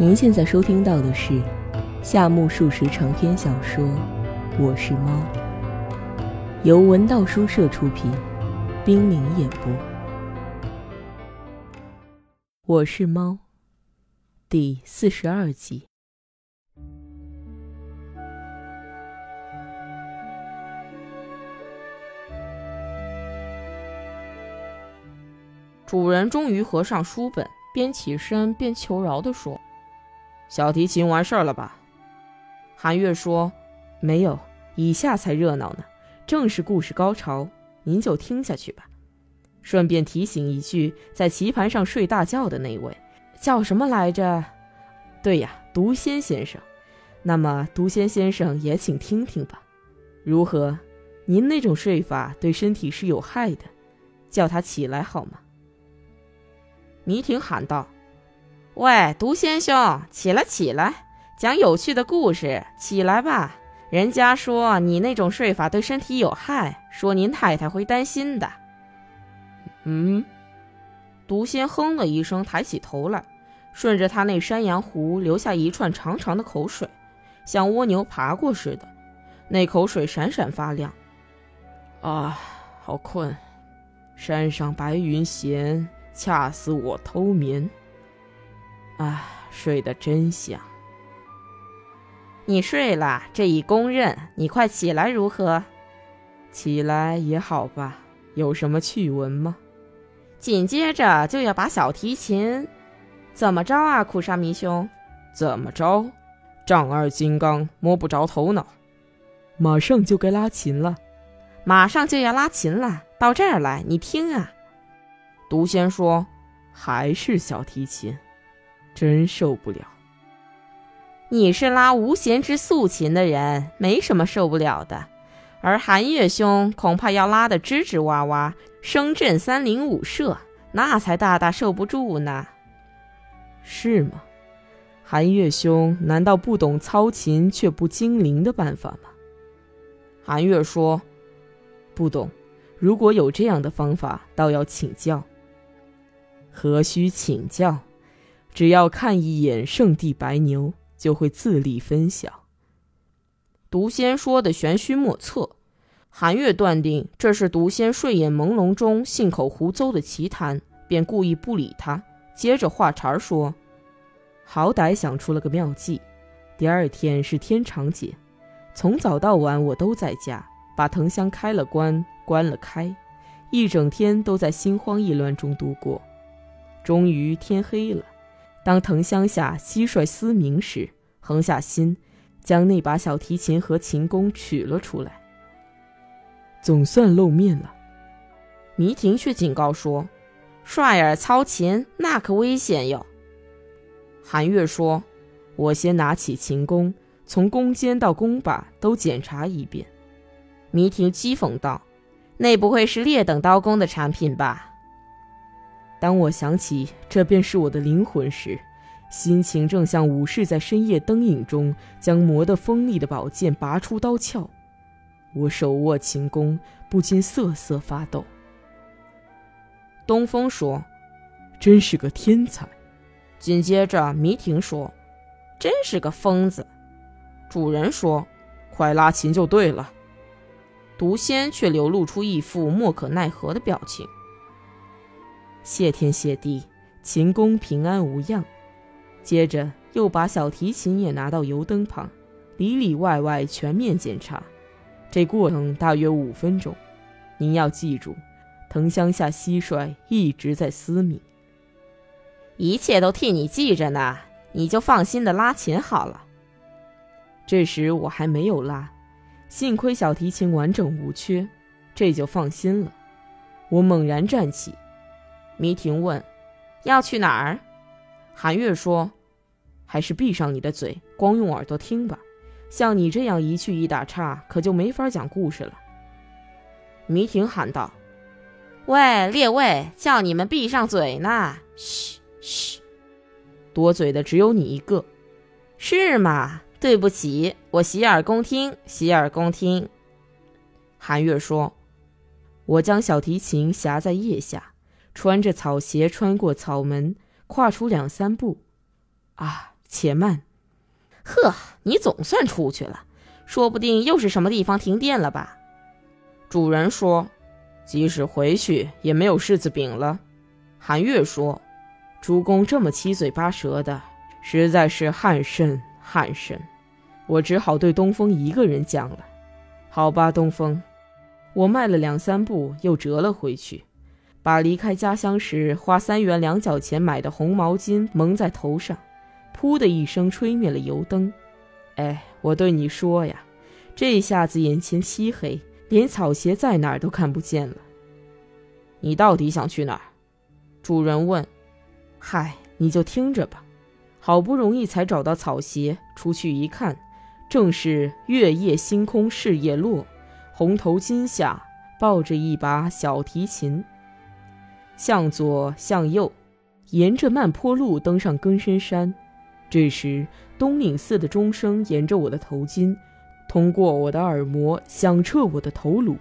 您现在收听到的是夏目漱石长篇小说《我是猫》，由文道书社出品，冰凌演播。《我是猫》第四十二集。主人终于合上书本，边起身边求饶地说：“小提琴完事儿了吧？”韩月说：“没有，以下才热闹呢，正是故事高潮，您就听下去吧。顺便提醒一句，在棋盘上睡大觉的那位，叫什么来着？对呀，独仙先生。那么，独仙先生也请听听吧。如何？您那种睡法对身体是有害的，叫他起来好吗？”迷婷喊道：“喂，独仙兄，起来，起来，讲有趣的故事，起来吧。人家说你那种睡法对身体有害，说您太太会担心的。”嗯，独仙哼了一声，抬起头来，顺着他那山羊胡流下一串长长的口水，像蜗牛爬过似的，那口水闪闪发亮。啊，好困，山上白云闲。恰似我偷眠，啊，睡得真香。你睡了，这已公认。你快起来，如何？起来也好吧。有什么趣闻吗？紧接着就要把小提琴，怎么着啊，苦沙弥兄？怎么着？丈二金刚摸不着头脑。马上就该拉琴了，马上就要拉琴了。到这儿来，你听啊。独仙说：“还是小提琴，真受不了。你是拉无弦之素琴的人，没什么受不了的。而韩月兄恐怕要拉得吱吱哇哇，声震三灵五舍，那才大大受不住呢。是吗？韩月兄难道不懂操琴却不精灵的办法吗？”韩月说：“不懂。如果有这样的方法，倒要请教。”何须请教？只要看一眼圣地白牛，就会自立分晓。毒仙说的玄虚莫测，韩月断定这是毒仙睡眼朦胧中信口胡诌的奇谈，便故意不理他。接着话茬说：“好歹想出了个妙计。第二天是天长节，从早到晚我都在家，把藤箱开了关，关了开，一整天都在心慌意乱中度过。”终于天黑了，当藤乡下蟋蟀嘶鸣时，横下心，将那把小提琴和琴弓取了出来。总算露面了。迷婷却警告说：“帅儿操琴，那可危险哟。”韩月说：“我先拿起琴弓，从弓尖到弓把都检查一遍。”迷婷讥讽道：“那不会是劣等刀工的产品吧？”当我想起这便是我的灵魂时，心情正像武士在深夜灯影中将磨得锋利的宝剑拔出刀鞘。我手握琴弓，不禁瑟瑟发抖。东风说：“真是个天才。”紧接着迷婷说：“真是个疯子。”主人说：“快拉琴就对了。”毒仙却流露出一副莫可奈何的表情。谢天谢地，秦公平安无恙。接着又把小提琴也拿到油灯旁，里里外外全面检查。这过程大约五分钟。您要记住，藤乡下蟋蟀一直在嘶鸣。一切都替你记着呢，你就放心的拉琴好了。这时我还没有拉，幸亏小提琴完整无缺，这就放心了。我猛然站起。迷婷问：“要去哪儿？”韩月说：“还是闭上你的嘴，光用耳朵听吧。像你这样一去一打岔，可就没法讲故事了。”迷婷喊道：“喂，列位，叫你们闭上嘴呢！嘘嘘，多嘴的只有你一个，是吗？对不起，我洗耳恭听，洗耳恭听。”韩月说：“我将小提琴夹在腋下。”穿着草鞋穿过草门，跨出两三步，啊，且慢。呵，你总算出去了，说不定又是什么地方停电了吧？主人说，即使回去也没有柿子饼了。韩月说，主公这么七嘴八舌的，实在是汗甚汗甚。我只好对东风一个人讲了。好吧，东风。我迈了两三步，又折了回去，把离开家乡时花三元两角钱买的红毛巾蒙在头上，噗的一声吹灭了油灯。哎，我对你说呀，这下子眼前漆黑，连草鞋在哪儿都看不见了。你到底想去哪儿？主人问。嗨，你就听着吧。好不容易才找到草鞋，出去一看，正是月夜星空事叶落。红头巾下抱着一把小提琴，向左向右，沿着慢坡路登上更深山。这时，东岭寺的钟声沿着我的头巾，通过我的耳膜，响彻我的头颅。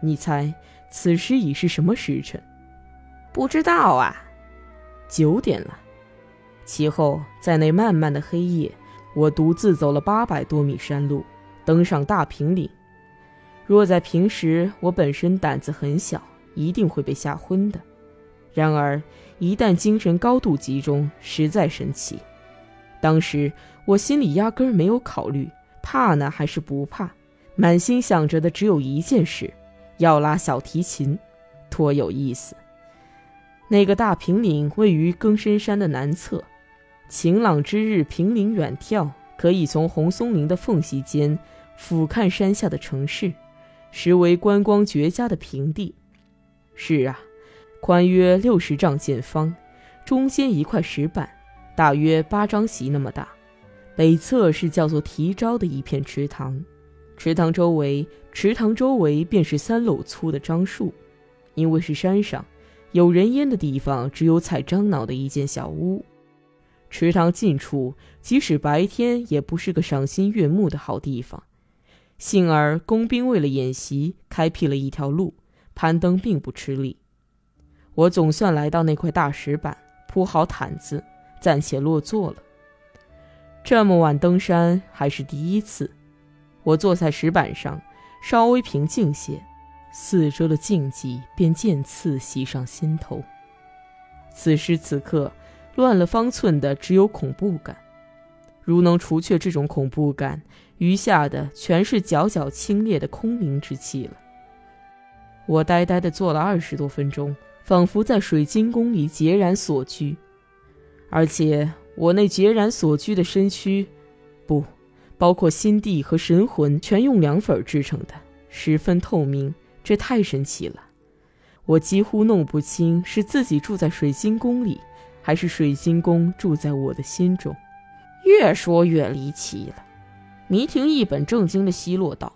你猜，此时已是什么时辰？不知道啊。九点了。其后，在那漫漫的黑夜，我独自走了八百多米山路，登上大平岭。若在平时，我本身胆子很小，一定会被吓昏的。然而，一旦精神高度集中，实在神奇。当时我心里压根儿没有考虑怕呢还是不怕，满心想着的只有一件事：要拉小提琴，多有意思。那个大平岭位于更深山的南侧，晴朗之日，平岭远眺，可以从红松林的缝隙间俯瞰山下的城市。实为观光绝佳的平地。是啊，宽约六十丈见方，中间一块石板，大约八张席那么大。北侧是叫做提招的一片池塘，池塘周围，池塘周围便是三篓粗的樟树。因为是山上，有人烟的地方只有采樟脑的一间小屋。池塘近处，即使白天也不是个赏心悦目的好地方。幸而工兵为了演习，开辟了一条路，攀登并不吃力。我总算来到那块大石板，铺好毯子，暂且落座了。这么晚登山还是第一次，我坐在石板上，稍微平静些，四周的静寂便渐次袭上心头。此时此刻，乱了方寸的只有恐怖感。如能除却这种恐怖感，余下的全是皎皎清冽的空灵之气了。我呆呆地坐了二十多分钟，仿佛在水晶宫里孑然所居，而且我那孑然所居的身躯，不，包括心地和神魂，全用凉粉制成的，十分透明，这太神奇了。我几乎弄不清是自己住在水晶宫里，还是水晶宫住在我的心中。越说越离奇了，迷婷一本正经的奚落道。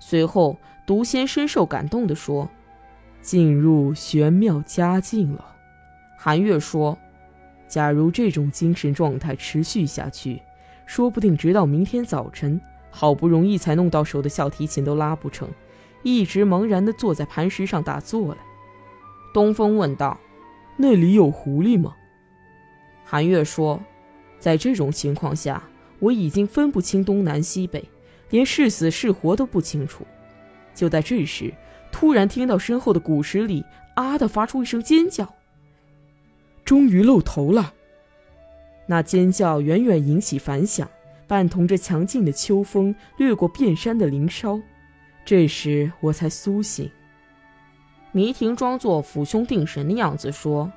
随后，毒仙深受感动地说：“进入玄妙佳境了。”韩月说：“假如这种精神状态持续下去，说不定直到明天早晨，好不容易才弄到手的小提琴都拉不成，一直茫然地坐在磐石上打坐了。”东风问道：“那里有狐狸吗？”韩月说。在这种情况下，我已经分不清东南西北，连是死是活都不清楚。就在这时，突然听到身后的古石里“啊”的发出一声尖叫，终于露头了。那尖叫远远引起反响，伴同着强劲的秋风掠过遍山的林梢。这时我才苏醒。迷婷装作抚胸定神的样子说：“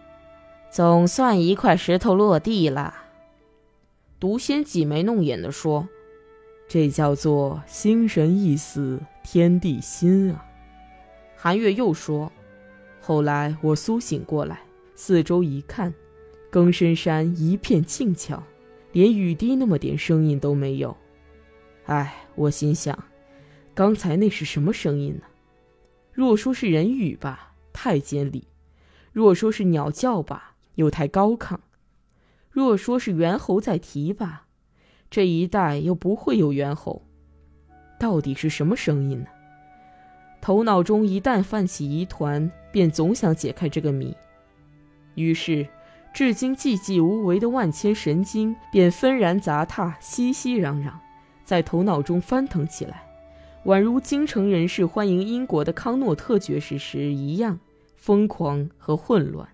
总算一块石头落地了。”毒仙挤眉弄眼地说：“这叫做心神一死，天地心啊。”韩月又说：“后来我苏醒过来，四周一看，更深山一片静悄，连雨滴那么点声音都没有。哎，我心想，刚才那是什么声音呢？若说是人语吧，太尖利；若说是鸟叫吧，又太高亢。”若说是猿猴在啼吧，这一带又不会有猿猴，到底是什么声音呢？头脑中一旦泛起疑团，便总想解开这个谜。于是，至今寂寂无为的万千神经便纷然杂沓，熙熙攘攘，在头脑中翻腾起来，宛如京城人士欢迎英国的康诺特爵士时一样疯狂和混乱。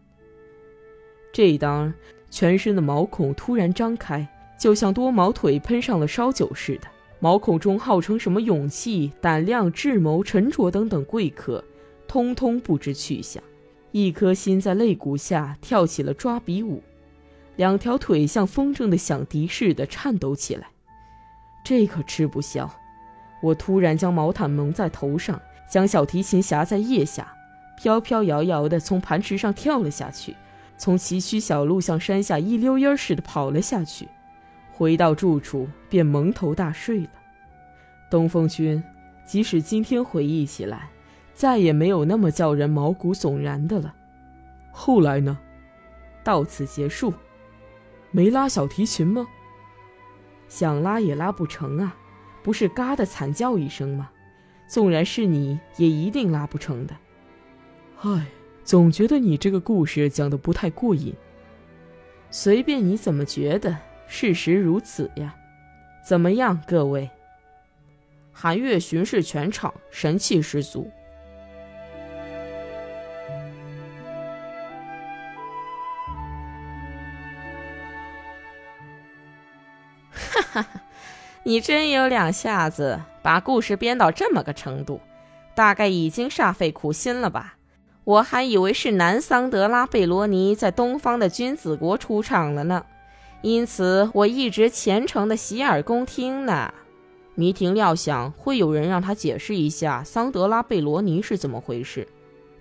这一当，全身的毛孔突然张开，就像多毛腿喷上了烧酒似的。毛孔中号称什么勇气、胆量、智谋、沉着等等贵客，通通不知去向。一颗心在肋骨下跳起了抓比舞，两条腿像风筝的响笛似的颤抖起来。这可吃不消！我突然将毛毯蒙在头上，将小提琴夹在腋下，飘飘摇摇地从磐石上跳了下去，从崎岖小路向山下一溜烟似的跑了下去。回到住处便蒙头大睡了。东风君，即使今天回忆起来，再也没有那么叫人毛骨悚然的了。后来呢？到此结束。没拉小提琴吗？想拉也拉不成啊！不是嘎的惨叫一声吗？纵然是你也一定拉不成的。唉，总觉得你这个故事讲的不太过瘾。随便你怎么觉得。事实如此呀，怎么样，各位？韩月巡视全场，神气十足。哈哈哈，你真有两下子，把故事编到这么个程度，大概已经煞费苦心了吧？我还以为是南桑德拉贝罗尼在东方的君子国出场了呢。因此，我一直虔诚的洗耳恭听呢。迷婷料想会有人让他解释一下桑德拉贝罗尼是怎么回事，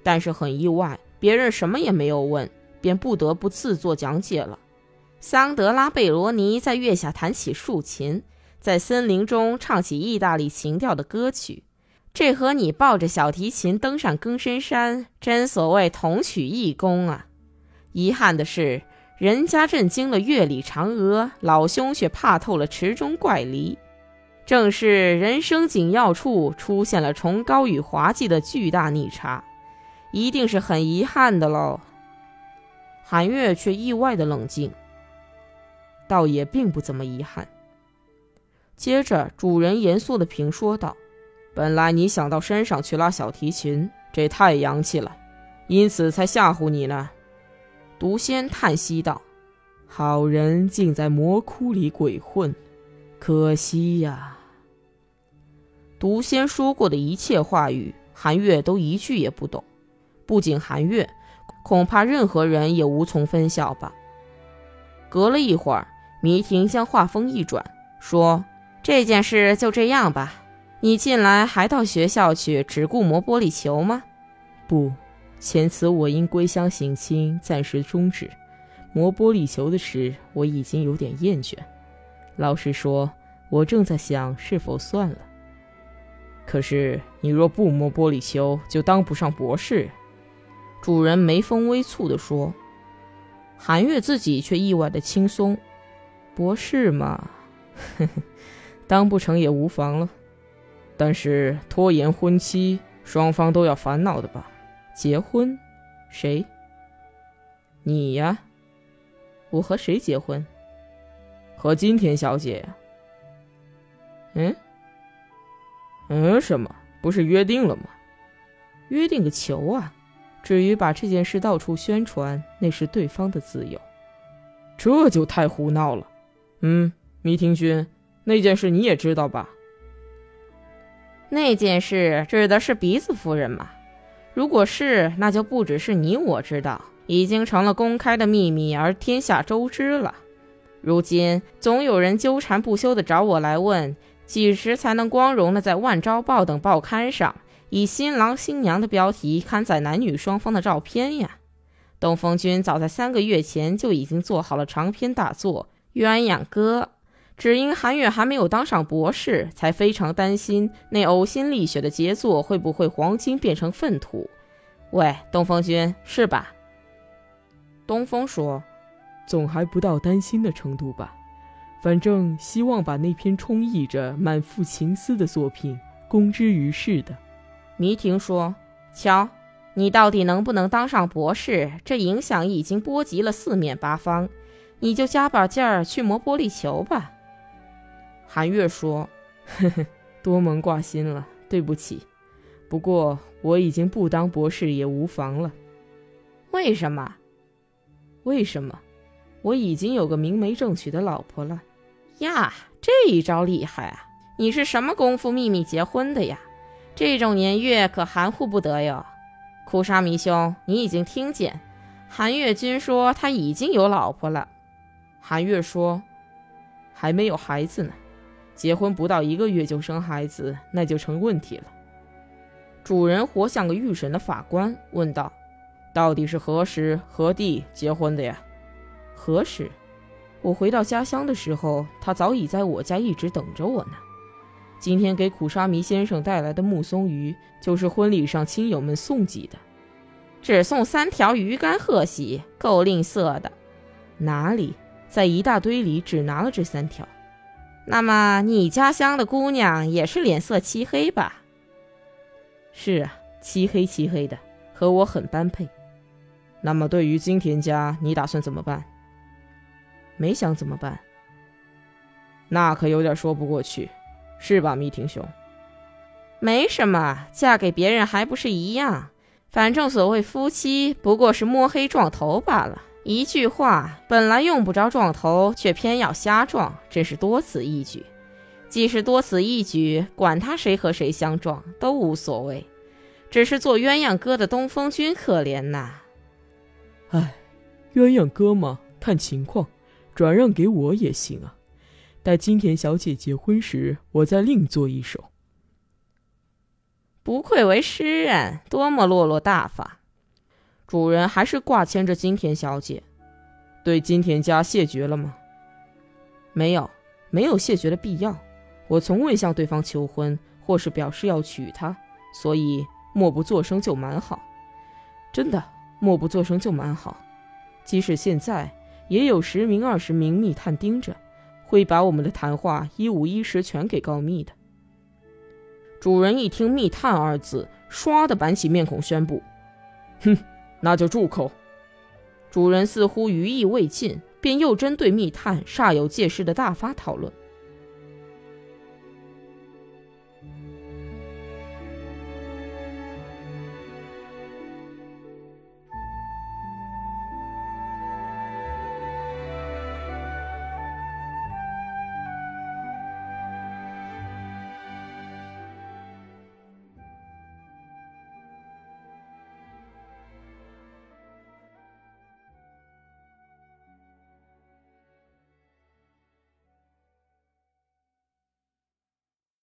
但是很意外，别人什么也没有问，便不得不自作讲解了。桑德拉贝罗尼在月下弹起竖琴，在森林中唱起意大利情调的歌曲，这和你抱着小提琴登上更深山，真所谓同曲异工啊！遗憾的是。人家震惊了月里嫦娥，老兄却怕透了池中怪梨。正是人生紧要处出现了崇高与滑稽的巨大逆差，一定是很遗憾的喽。韩月却意外的冷静，倒也并不怎么遗憾。接着，主人严肃的评说道：“本来你想到山上去拉小提琴，这太洋气了，因此才吓唬你呢。”毒仙叹息道：“好人竟在魔窟里鬼混，可惜呀。”毒仙说过的一切话语，韩月都一句也不懂。不仅韩月，恐怕任何人也无从分晓吧。隔了一会儿，迷婷将话锋一转，说：“这件事就这样吧。你近来还到学校去只顾磨玻璃球吗？”“不。”前次我因归乡省亲，暂时终止磨玻璃球的事，我已经有点厌倦。老实说，我正在想是否算了。可是你若不磨玻璃球，就当不上博士。主人眉峰微蹙地说。韩月自己却意外的轻松，博士嘛，呵呵，当不成也无妨了。但是拖延婚期，双方都要烦恼的吧。结婚，谁？你呀？我和谁结婚？和金田小姐呀。嗯？嗯？什么？不是约定了吗？约定个球啊！至于把这件事到处宣传，那是对方的自由。这就太胡闹了。嗯，迷庭君，那件事你也知道吧？那件事指的是鼻子夫人嘛？如果是，那就不只是你我知道，已经成了公开的秘密，而天下周知了。如今总有人纠缠不休地找我来问，几时才能光荣地在《万朝报》等报刊上，以新郎新娘的标题刊载男女双方的照片呀？东风君早在三个月前就已经做好了长篇大作《鸳鸯歌》。只因韩月还没有当上博士，才非常担心那呕心沥血的杰作会不会黄金变成粪土。喂，东风君，是吧？东风说：“总还不到担心的程度吧。反正希望把那篇充溢着满腹情思的作品公之于世的。”迷婷说：“瞧，你到底能不能当上博士？这影响已经波及了四面八方，你就加把劲儿去磨玻璃球吧。韩月说：“呵呵，多蒙挂心了，对不起。不过我已经不当博士也无妨了。为什么？为什么？我已经有个明媒正娶的老婆了。呀，这一招厉害啊！你是什么功夫秘密结婚的呀？这种年月可含糊不得哟。”库沙弥兄，你已经听见，韩月君说他已经有老婆了。韩月说，还没有孩子呢，结婚不到一个月就生孩子，那就成问题了。主人活像个预审的法官，问道：“到底是何时何地结婚的呀？”何时？我回到家乡的时候，他早已在我家一直等着我呢。今天给苦沙弥先生带来的木松鱼，就是婚礼上亲友们送给的。只送三条鱼干贺喜，够吝啬的。哪里，在一大堆里只拿了这三条。那么你家乡的姑娘也是脸色漆黑吧？是啊，漆黑漆黑的，和我很般配。那么对于金田家，你打算怎么办？没想怎么办。那可有点说不过去。是吧，密庭兄？没什么，嫁给别人还不是一样？反正所谓夫妻，不过是摸黑撞头罢了。一句话，本来用不着撞头，却偏要瞎撞，真是多此一举。既是多此一举，管他谁和谁相撞都无所谓。只是做鸳鸯哥的东风君可怜呐。唉，鸳鸯哥嘛，看情况，转让给我也行啊。待金田小姐结婚时，我再另做一手。不愧为诗人，多么落落大方！主人还是挂牵着金田小姐，对金田家谢绝了吗？没有，没有谢绝的必要。我从未向对方求婚，或是表示要娶她，所以默不作声就蛮好。真的，默不作声就蛮好。即使现在，也有十名二十名密探盯着。会把我们的谈话一五一十全给告密的。主人一听“密探”二字，唰的板起面孔，宣布：“哼，那就住口。”主人似乎余意未尽，便又针对密探煞有介事的大发讨论。